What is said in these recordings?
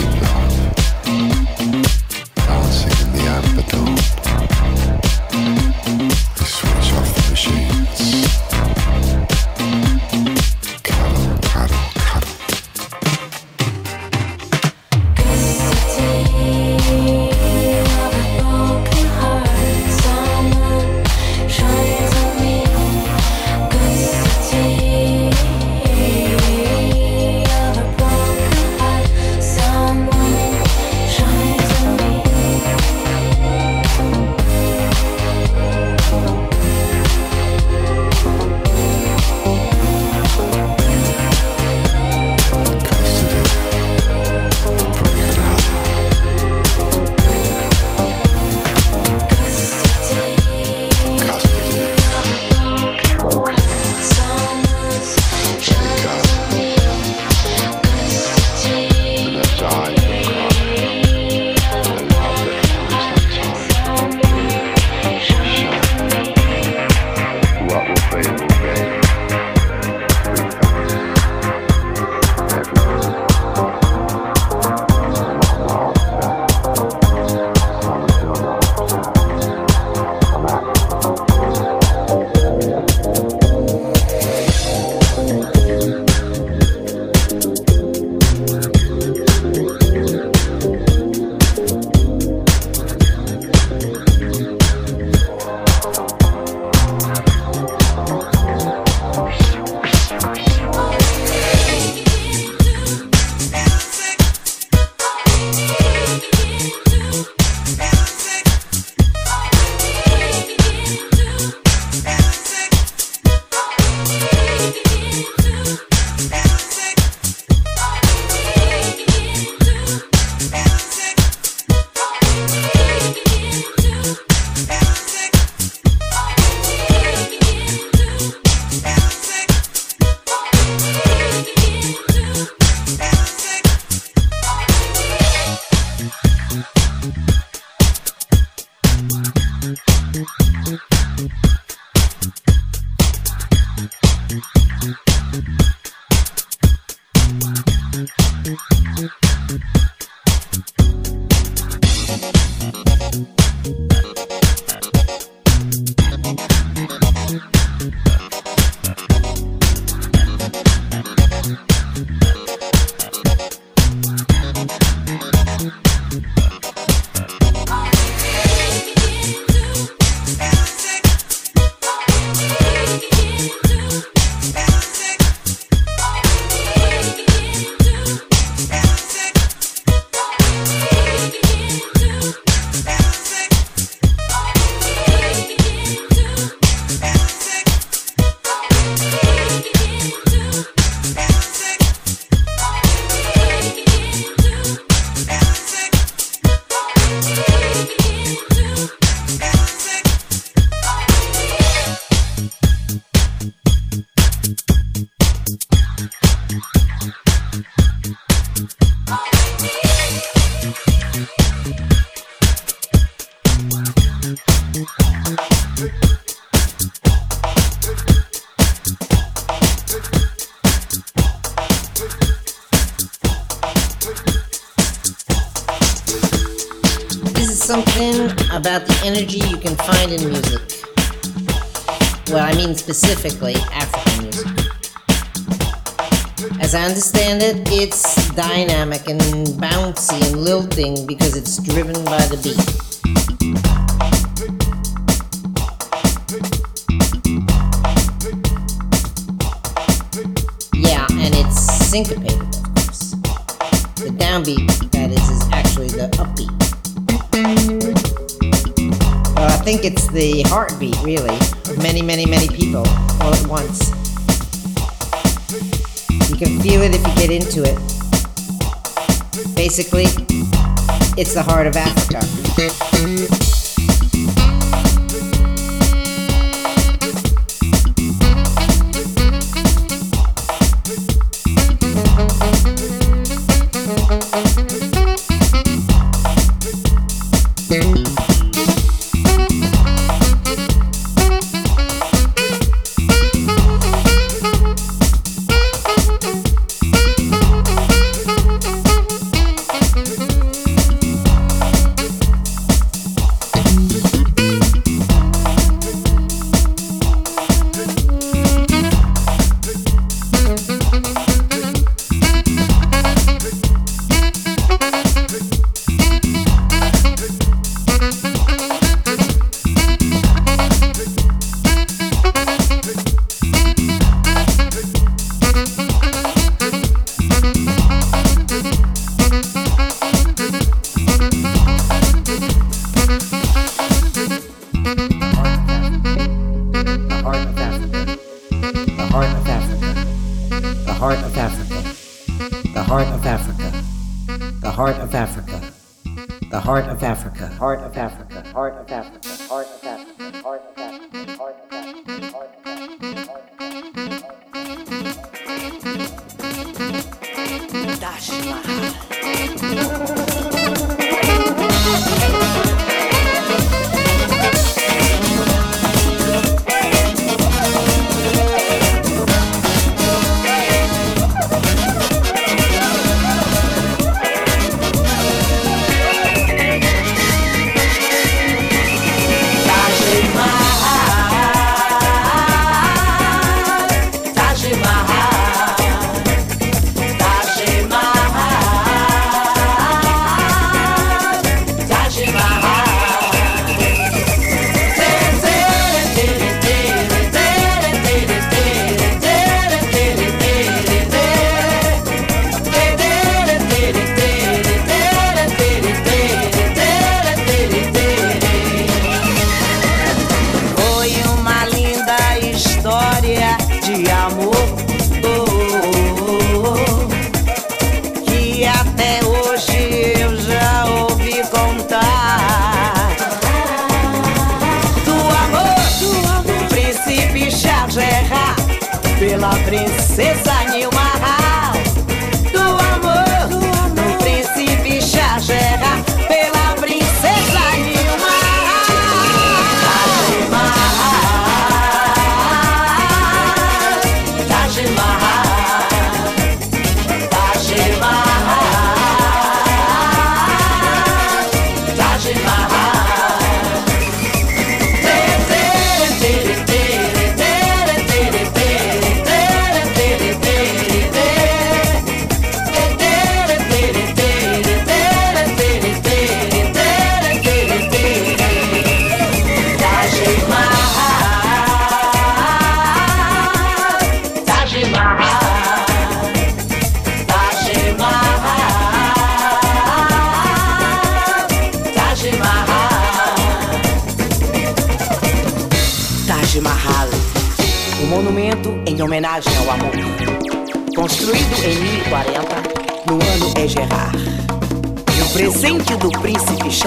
Big Bang. about the energy you can find in music. Well, I mean specifically African music. As I understand it, it's dynamic and bouncy and lilting because it's driven by the beat. Yeah, syncopated, of course. The downbeat, that is, is actually the upbeat. Think it's the heartbeat, really, of many, many, many people all at once. You can feel it if you get into it. Basically, it's the heart of Africa. heart of Africa. The heart of Africa. The heart of Africa. Heart of Africa. Heart of Africa. Heart of Africa.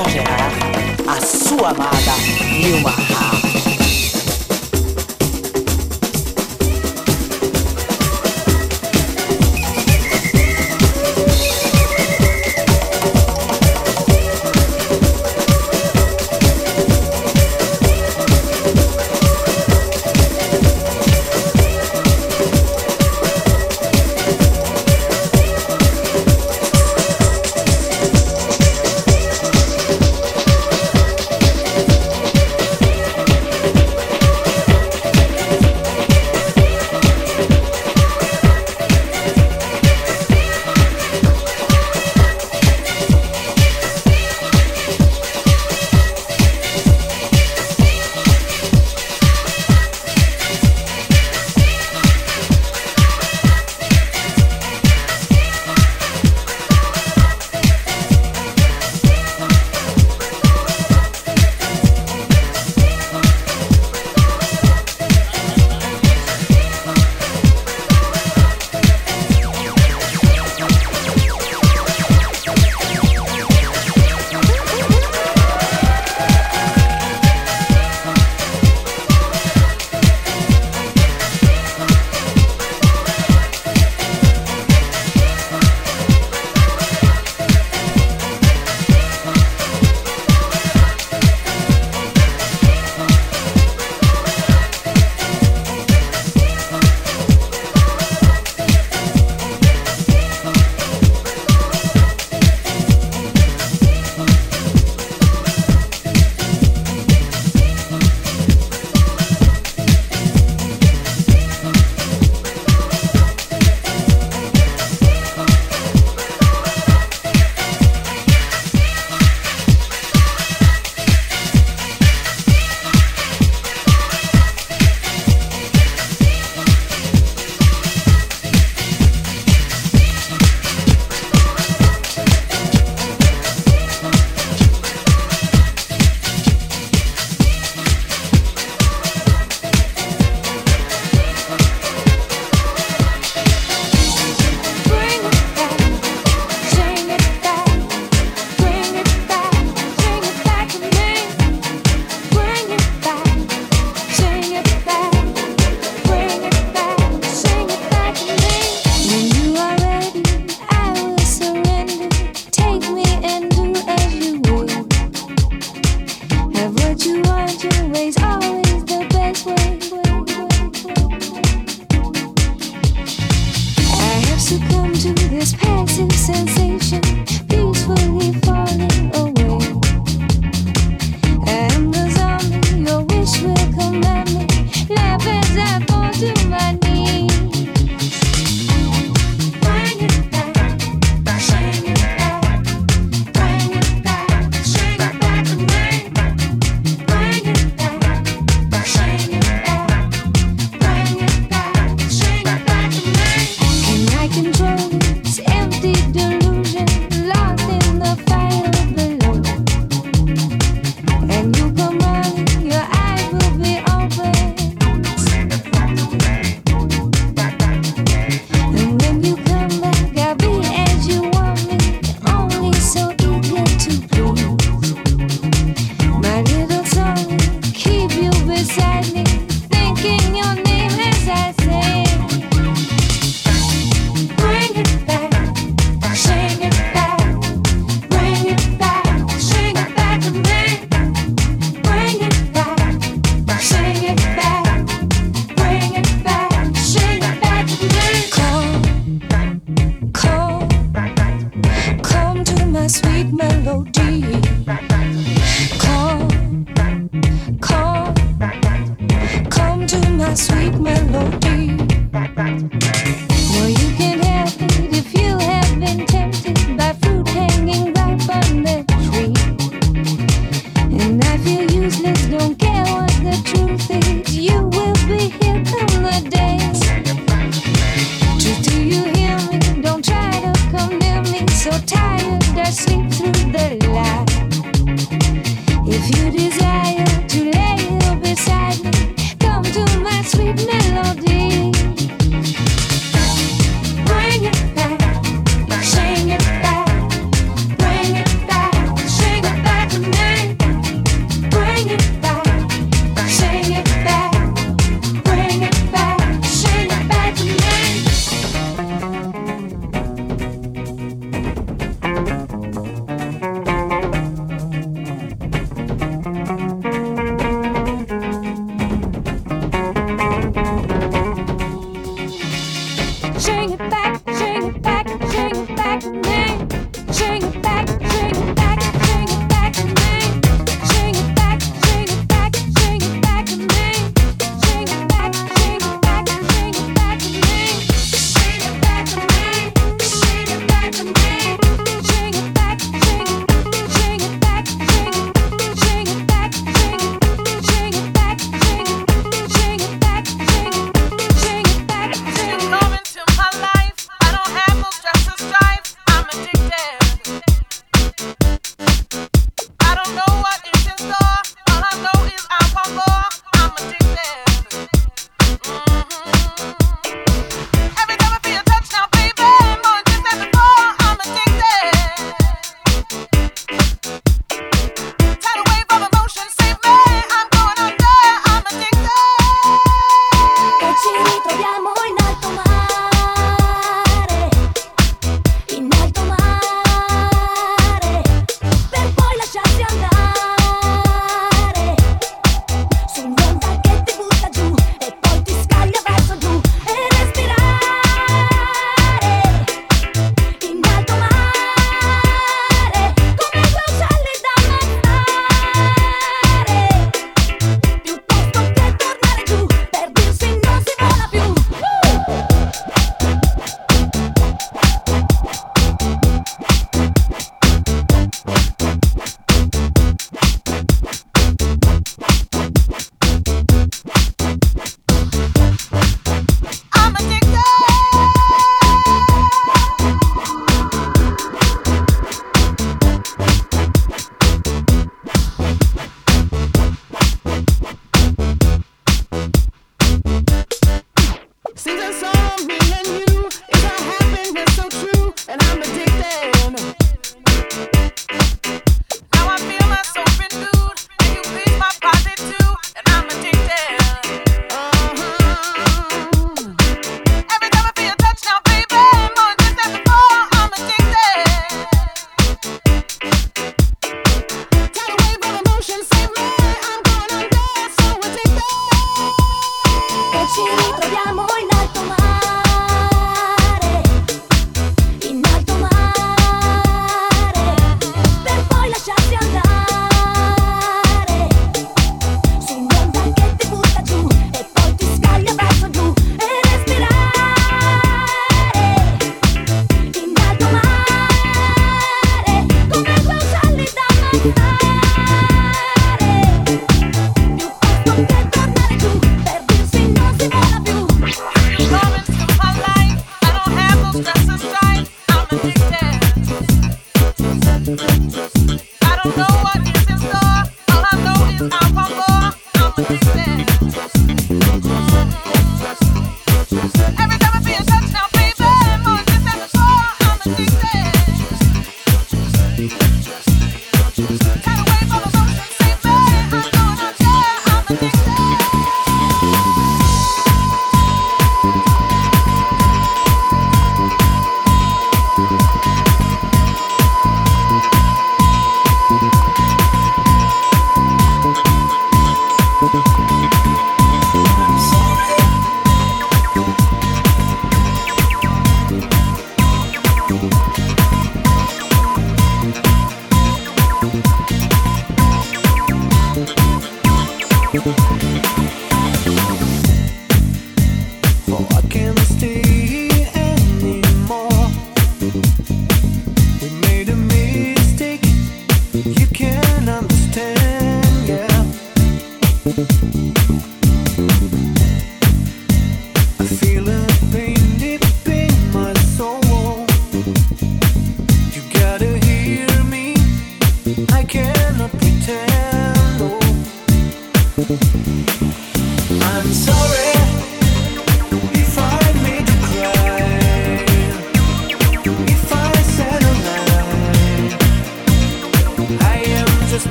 exagerar a sua amada Nilma Rafa.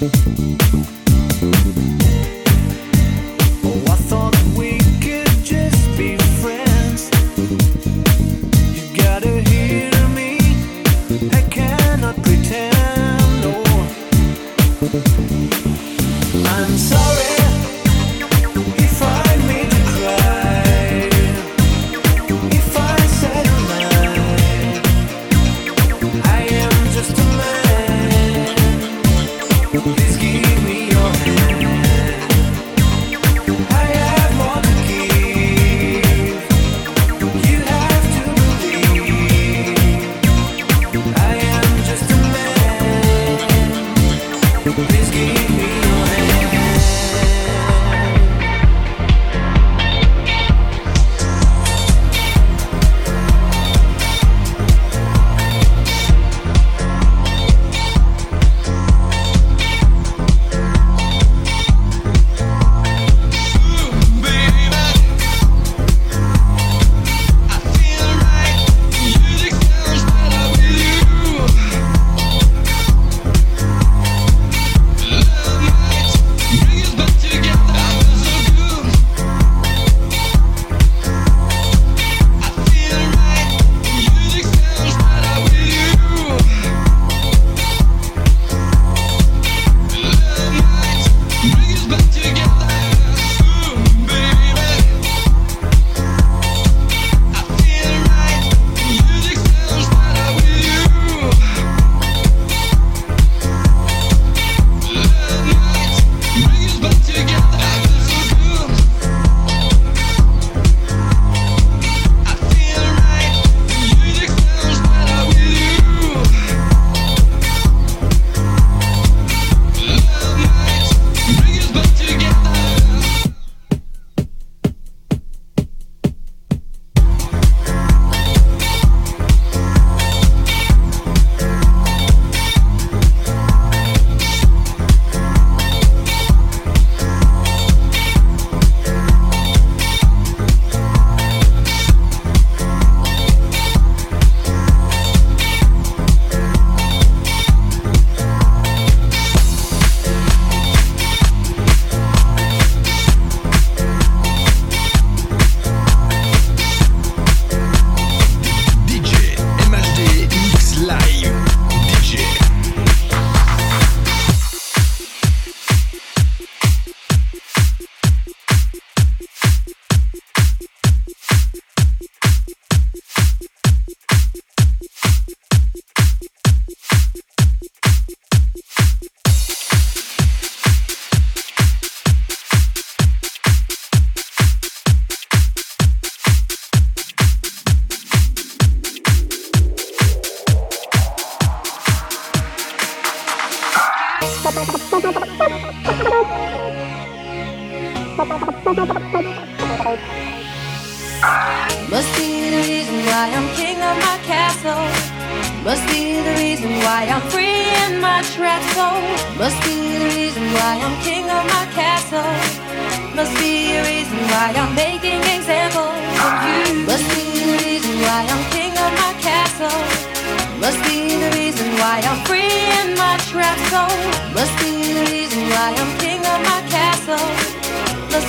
Must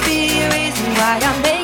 Be a reason why I'm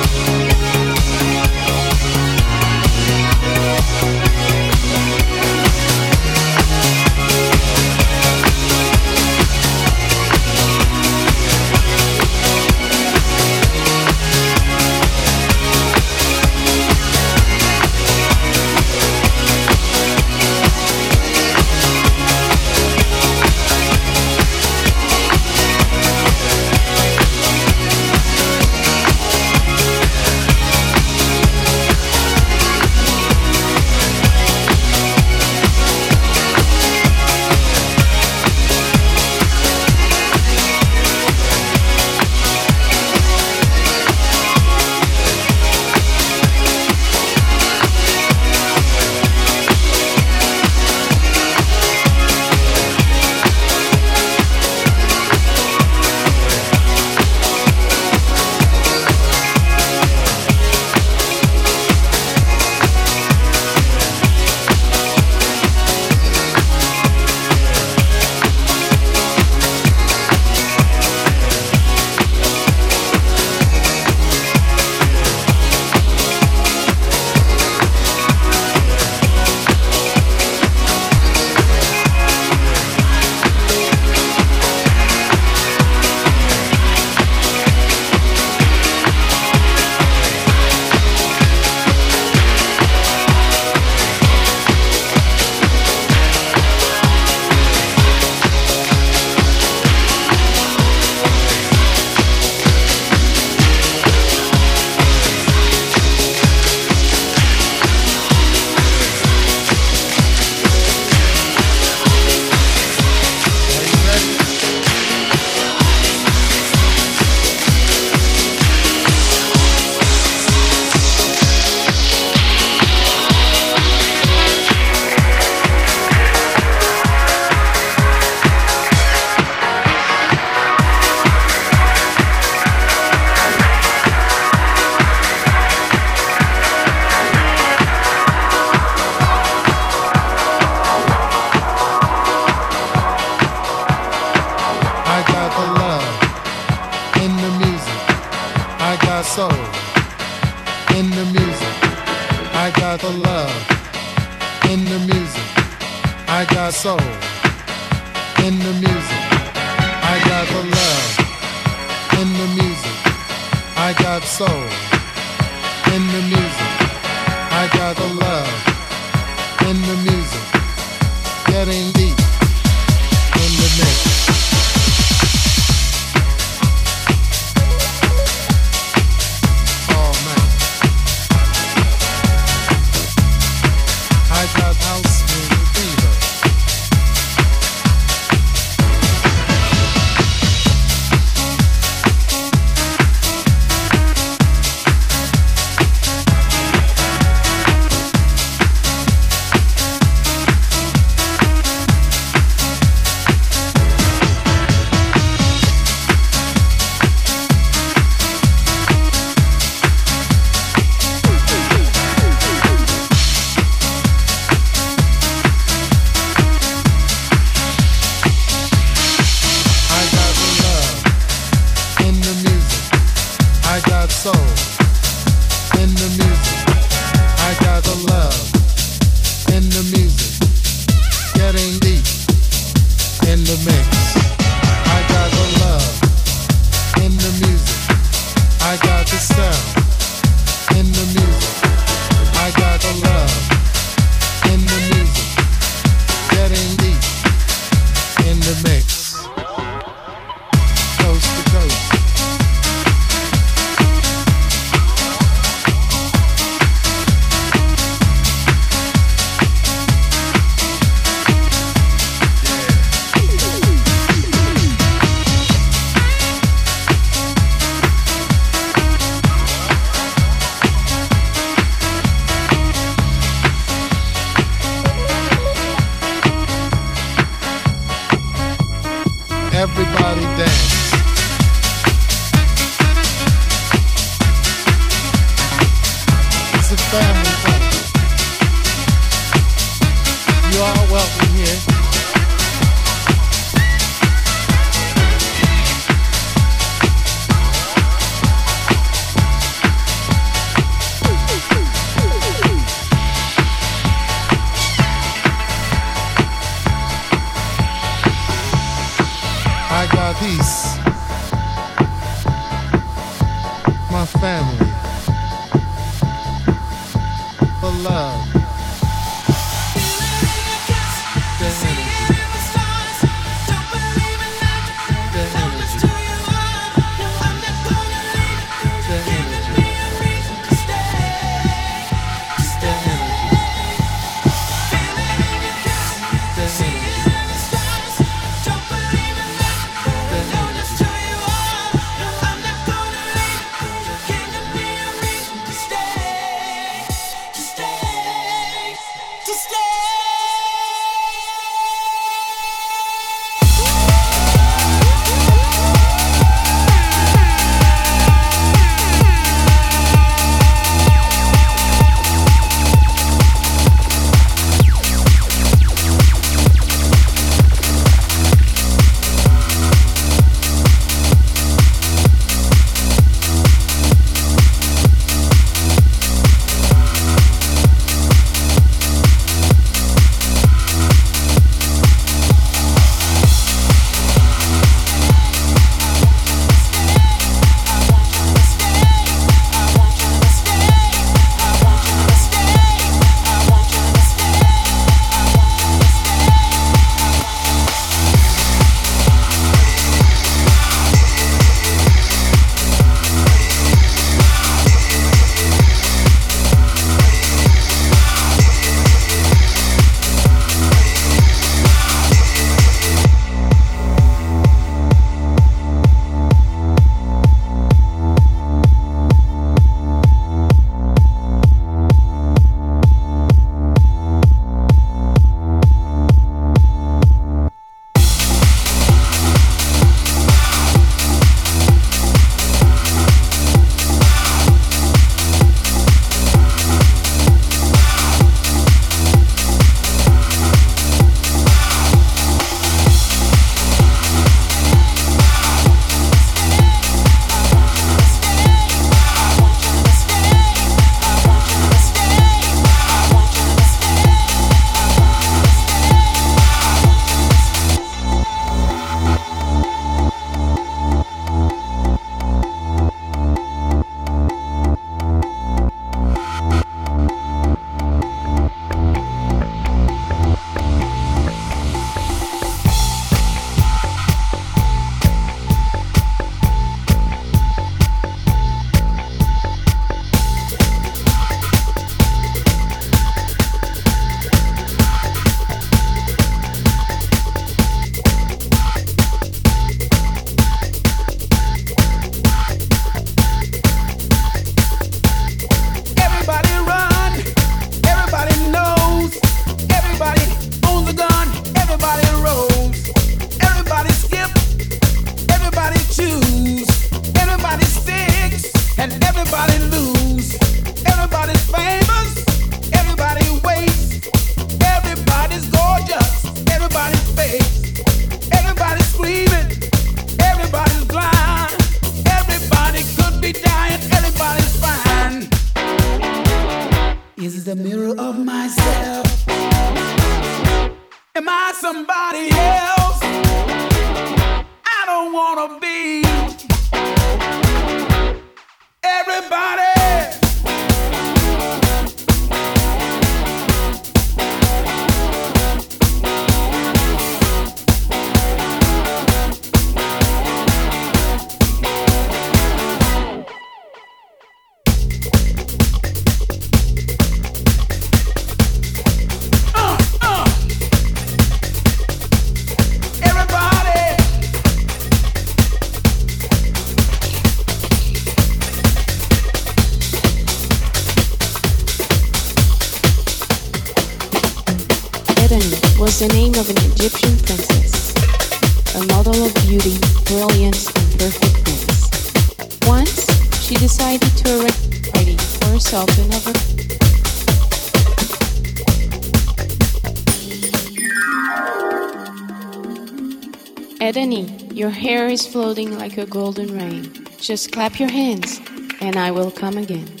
floating like a golden rain. Just clap your hands, and I will come again.